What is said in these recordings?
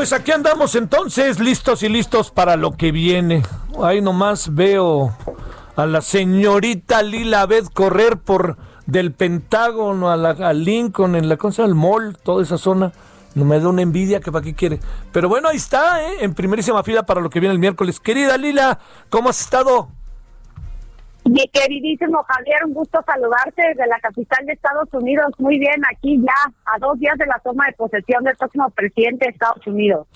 Pues aquí andamos entonces, listos y listos para lo que viene. Ahí nomás veo a la señorita Lila Beth correr por del Pentágono a, la, Lincoln, en la cosa del mall, toda esa zona. No me da una envidia que para qué quiere. Pero bueno, ahí está, ¿eh? en primerísima fila para lo que viene el miércoles. Querida Lila, ¿cómo has estado? Mi queridísimo Javier, un gusto saludarte desde la capital de Estados Unidos. Muy bien, aquí ya a dos días de la toma de posesión del próximo presidente de Estados Unidos.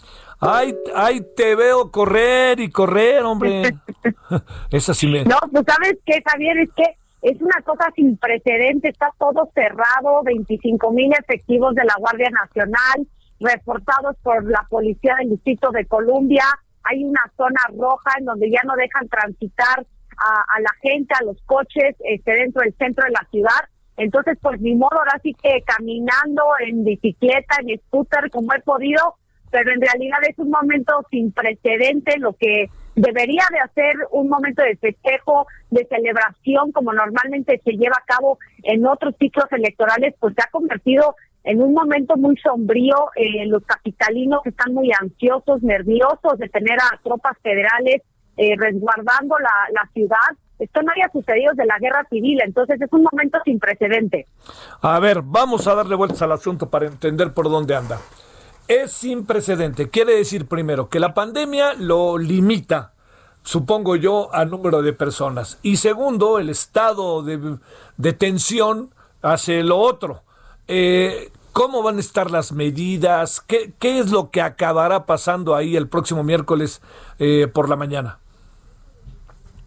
Ay, ay, te veo correr y correr, hombre. Esa sí me... No, pues sabes qué, Javier, es que es una cosa sin precedente, está todo cerrado, 25 mil efectivos de la Guardia Nacional, reportados por la Policía del Distrito de Columbia, hay una zona roja en donde ya no dejan transitar a, la gente, a los coches este, dentro del centro de la ciudad. Entonces, pues ni modo, ahora sí que caminando en bicicleta, en scooter, como he podido, pero en realidad es un momento sin precedente, lo que debería de hacer un momento de festejo, de celebración, como normalmente se lleva a cabo en otros ciclos electorales, pues se ha convertido en un momento muy sombrío. Eh, los capitalinos están muy ansiosos, nerviosos de tener a tropas federales eh, resguardando la, ciudad. Esto no había sucedido desde la guerra civil, entonces es un momento sin precedente. A ver, vamos a darle vueltas al asunto para entender por dónde anda. Es sin precedente. Quiere decir, primero, que la pandemia lo limita, supongo yo, al número de personas. Y segundo, el estado de, tensión hace lo otro. Eh, ¿Cómo van a estar las medidas? ¿Qué, ¿Qué, es lo que acabará pasando ahí el próximo miércoles eh, por la mañana?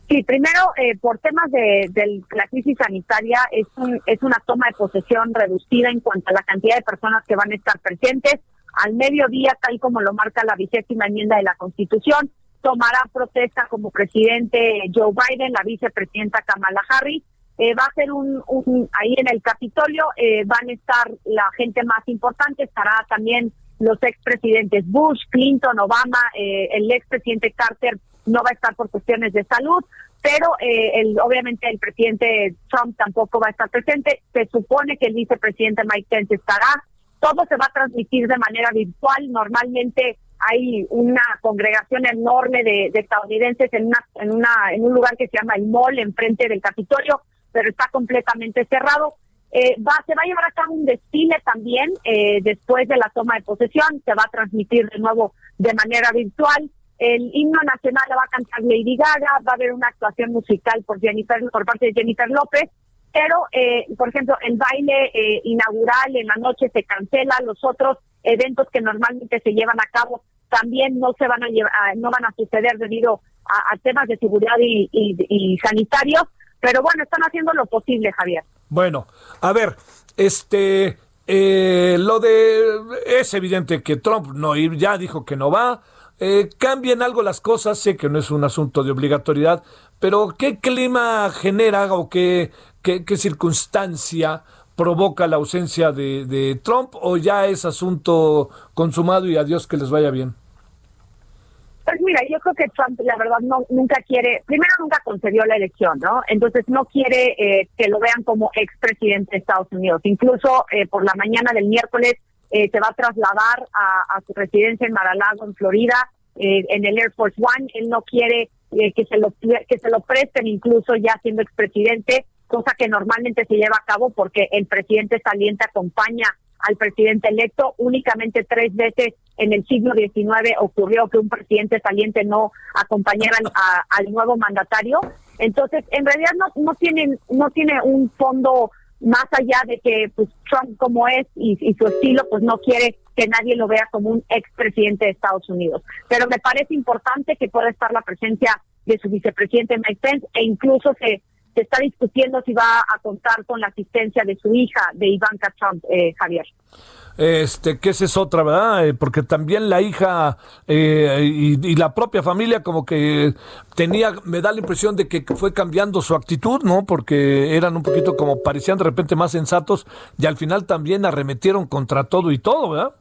Sí, primero, eh, por temas de, de, la crisis sanitaria, es, un, es una toma de posesión reducida en cuanto a la cantidad de personas que van a estar presentes. Al mediodía, tal como lo marca la vigésima enmienda de la Constitución, tomará protesta como presidente Joe Biden, la vicepresidenta Kamala Harris. Eh, va a ser un, un, ahí en el Capitolio, eh, van a estar la gente más importante, estará también los expresidentes Bush, Clinton, Obama, eh, el expresidente Carter no va a estar por cuestiones de salud, pero eh, el, obviamente el presidente Trump tampoco va a estar presente. Se supone que el vicepresidente Mike Pence estará. Todo se va a transmitir de manera virtual. Normalmente hay una congregación enorme de, de estadounidenses en una, en una en un lugar que se llama el Mall, enfrente del Capitolio, pero está completamente cerrado. Eh, va, se va a llevar a cabo un desfile también eh, después de la toma de posesión, se va a transmitir de nuevo de manera virtual. El himno nacional lo va a cantar Lady Gaga, va a haber una actuación musical por Jennifer, por parte de Jennifer López, pero eh, por ejemplo el baile eh, inaugural en la noche se cancela, los otros eventos que normalmente se llevan a cabo también no se van a llevar, no van a suceder debido a, temas de seguridad y, y, y sanitarios, pero bueno, están haciendo lo posible, Javier. Bueno, a ver, este, eh, lo de, es evidente que Trump no ya dijo que no va, eh, cambien algo las cosas, sé que no es un asunto de obligatoriedad, pero ¿qué clima genera o qué, qué, circunstancia provoca la ausencia de, de, Trump o ya es asunto consumado y a Dios que les vaya bien? Pues mira, yo creo que Trump, la verdad, no nunca quiere, primero nunca concedió la elección, ¿no? Entonces no quiere eh, que lo vean como expresidente de Estados Unidos. Incluso eh, por la mañana del miércoles eh, se va a trasladar a, su residencia en Mar-a-Lago, en Florida, en el Air Force One. Él no quiere que se lo que se lo presten, incluso ya siendo expresidente, cosa que normalmente se lleva a cabo porque el presidente saliente acompaña al presidente electo. Únicamente tres veces en el siglo XIX ocurrió que un presidente saliente no acompañara al nuevo mandatario. Entonces, en realidad no, no, tienen, no tiene un fondo más allá de que pues, Trump como es y, su estilo, pues no quiere que nadie lo vea como un expresidente de Estados Unidos. Pero me parece importante que pueda estar la presencia de su vicepresidente Mike Pence e incluso se, se está discutiendo si va a contar con la asistencia de su hija, de Ivanka Trump, eh, Javier. Este, que esa es otra, ¿verdad? Eh, porque también la hija eh, y, la propia familia como que tenía, me da la impresión de que fue cambiando su actitud, ¿no? Porque eran un poquito como parecían de repente más sensatos y al final también arremetieron contra todo y todo, ¿verdad?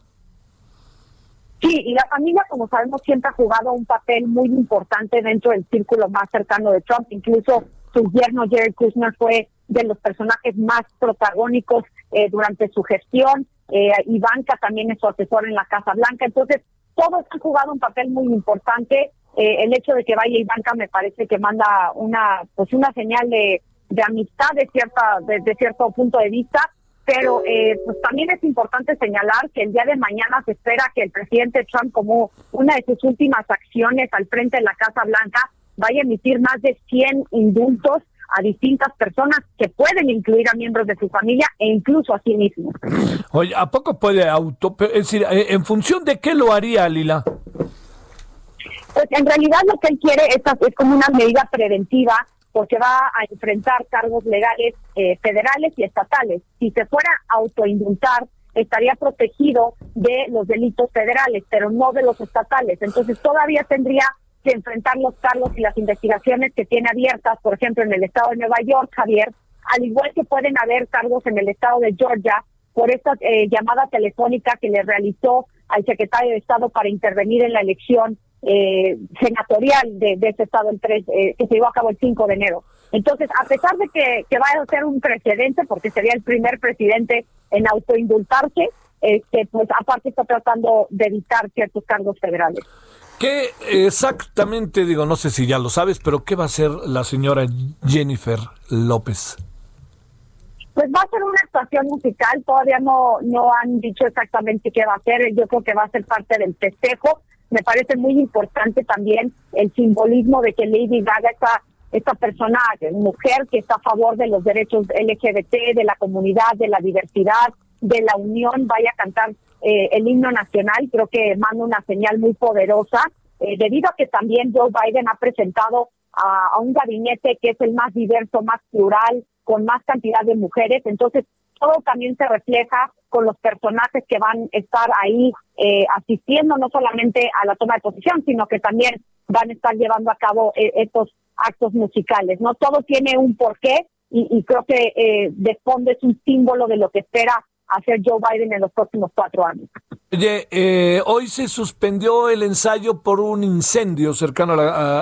Sí, y la familia, como sabemos, siempre ha jugado un papel muy importante dentro del círculo más cercano de Trump. Incluso su yerno Jerry Kushner fue de los personajes más protagónicos eh, durante su gestión. Eh, Ivanka también es su asesor en la Casa Blanca. Entonces, todos han jugado un papel muy importante. Eh, el hecho de que vaya Ivanka me parece que manda una pues una señal de, de amistad de cierta de, cierto punto de vista pero eh, pues también es importante señalar que el día de mañana se espera que el presidente Trump, como una de sus últimas acciones al frente de la Casa Blanca, vaya a emitir más de 100 indultos a distintas personas que pueden incluir a miembros de su familia e incluso a sí mismos. Oye, ¿a poco puede auto? Es decir, eh, ¿en función de qué lo haría, Lila? Pues en realidad lo que él quiere es, es como una medida preventiva porque va a enfrentar cargos legales eh, federales y estatales. Si se fuera a autoindultar, estaría protegido de los delitos federales, pero no de los estatales. Entonces todavía tendría que enfrentar los cargos y las investigaciones que tiene abiertas, por ejemplo, en el estado de Nueva York, Javier, al igual que pueden haber cargos en el estado de Georgia por esta eh, llamada telefónica que le realizó al secretario de Estado para intervenir en la elección eh, senatorial de, ese estado el 3, eh, que se llevó a cabo el 5 de enero. Entonces, a pesar de que, que vaya a ser un precedente, porque sería el primer presidente en autoindultarse, este, pues aparte está tratando de evitar ciertos cargos federales. ¿Qué exactamente, digo, no sé si ya lo sabes, pero qué va a hacer la señora Jennifer López? Pues va a ser una actuación musical, todavía no, no han dicho exactamente qué va a hacer, yo creo que va a ser parte del festejo. Me parece muy importante también el simbolismo de que Lady Gaga, esta, esta persona, mujer que está a favor de los derechos LGBT, de la comunidad, de la diversidad, de la unión, vaya a cantar eh, el himno nacional, creo que manda una señal muy poderosa, eh, debido a que también Joe Biden ha presentado a, un gabinete que es el más diverso, más plural, con más cantidad de mujeres, entonces todo también se refleja con los personajes que van a estar ahí eh, asistiendo no solamente a la toma de posición, sino que también van a estar llevando a cabo estos actos musicales. No todo tiene un porqué y, y creo que eh, de fondo es un símbolo de lo que espera hacer Joe Biden en los próximos cuatro años. Oye, eh, hoy se suspendió el ensayo por un incendio cercano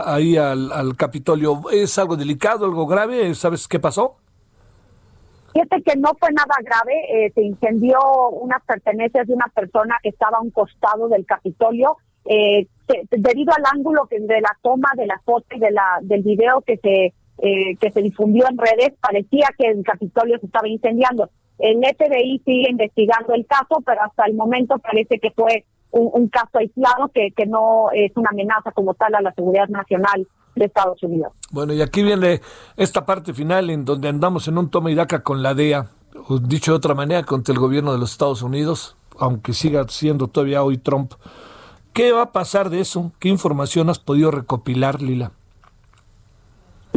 ahí al, Capitolio. ¿Es algo delicado, algo grave? ¿Sabes qué pasó? Fíjate que no fue nada grave, eh, se incendió unas pertenencias de una persona que estaba a un costado del Capitolio. Eh, debido al ángulo que de la toma de la foto y de la, del video que se, que se difundió en redes, parecía que el Capitolio se estaba incendiando. El FBI sigue investigando el caso, pero hasta el momento parece que fue un, caso aislado que, que no es una amenaza como tal a la seguridad nacional de Estados Unidos. Bueno, y aquí viene esta parte final en donde andamos en un toma y daca con la DEA, dicho de otra manera, contra el gobierno de los Estados Unidos, aunque siga siendo todavía hoy Trump. ¿Qué va a pasar de eso? ¿Qué información has podido recopilar, Lila?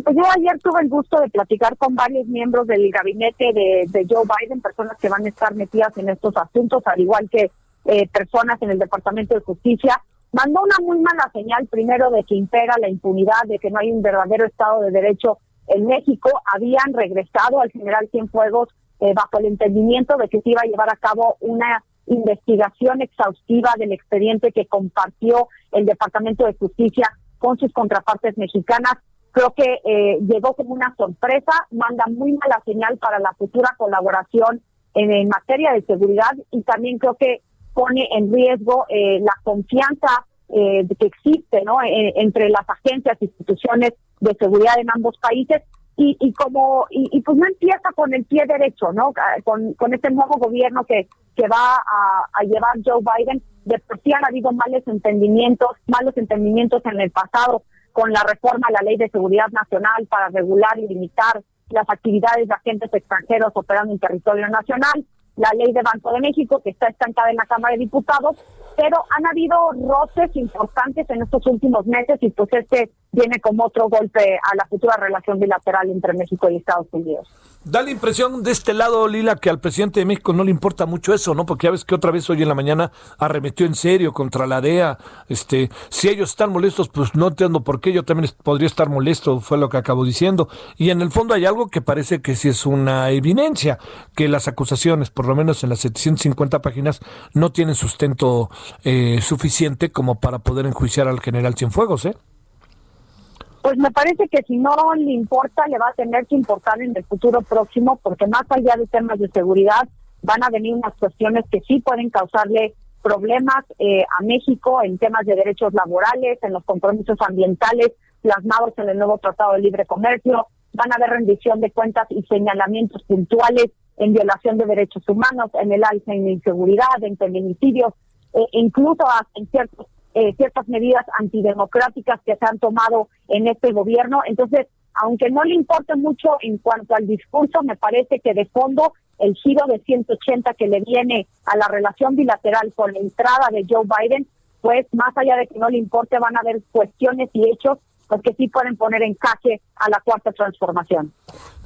Pues yo ayer tuve el gusto de platicar con varios miembros del gabinete de, Joe Biden, personas que van a estar metidas en estos asuntos, al igual que eh, personas en el Departamento de Justicia. Mandó una muy mala señal, primero, de que impera la impunidad, de que no hay un verdadero Estado de Derecho en México. Habían regresado al general Cienfuegos eh, bajo el entendimiento de que se iba a llevar a cabo una investigación exhaustiva del expediente que compartió el Departamento de Justicia con sus contrapartes mexicanas. Creo que eh, llegó como una sorpresa, manda muy mala señal para la futura colaboración en, materia de seguridad y también creo que pone en riesgo eh, la confianza eh, que existe ¿no? entre las agencias, instituciones de seguridad en ambos países y, y como y, pues no empieza con el pie derecho, ¿no? Con, con este nuevo gobierno que va a, a llevar Joe Biden. De por sí han habido malos entendimientos, malos entendimientos en el pasado con la reforma a la Ley de Seguridad Nacional para regular y limitar las actividades de agentes extranjeros operando en territorio nacional, la ley de Banco de México que está estancada en la Cámara de Diputados, pero han habido roces importantes en estos últimos meses y pues este viene como otro golpe a la futura relación bilateral entre México y Estados Unidos. Da la impresión de este lado, Lila, que al presidente de México no le importa mucho eso, ¿no? Porque ya ves que otra vez hoy en la mañana arremetió en serio contra la DEA. Este, si ellos están molestos, pues no entiendo por qué, yo también podría estar molesto, fue lo que acabo diciendo. Y en el fondo hay algo que parece que sí es una evidencia, que las acusaciones, por lo menos en las 750 páginas, no tienen sustento eh, suficiente como para poder enjuiciar al general Cienfuegos, ¿eh? Pues me parece que si no le importa, le va a tener que importar en el futuro próximo, porque más allá de temas de seguridad, van a venir unas cuestiones que sí pueden causarle problemas eh, a México en temas de derechos laborales, en los compromisos ambientales plasmados en el nuevo Tratado de Libre Comercio, van a haber rendición de cuentas y señalamientos puntuales en violación de derechos humanos, en el alza en inseguridad, en feminicidios, e incluso en ciertos eh, ciertas medidas antidemocráticas que se han tomado en este gobierno. Entonces, aunque no le importe mucho en cuanto al discurso, me parece que de fondo el giro de 180 que le viene a la relación bilateral con la entrada de Joe Biden, pues más allá de que no le importe, van a haber cuestiones y hechos porque sí pueden poner en caje a la cuarta transformación.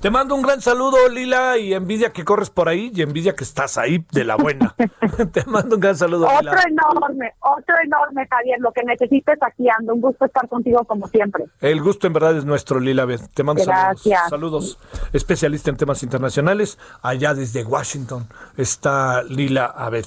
Te mando un gran saludo, Lila, y envidia que corres por ahí y envidia que estás ahí de la buena. Te mando un gran saludo. Otro enorme, otro enorme, Javier. Lo que necesites aquí ando. Un gusto estar contigo como siempre. El gusto en verdad es nuestro, Lila. Te mando Gracias. saludos. Saludos. Especialista en temas internacionales. Allá desde Washington está Lila Abed.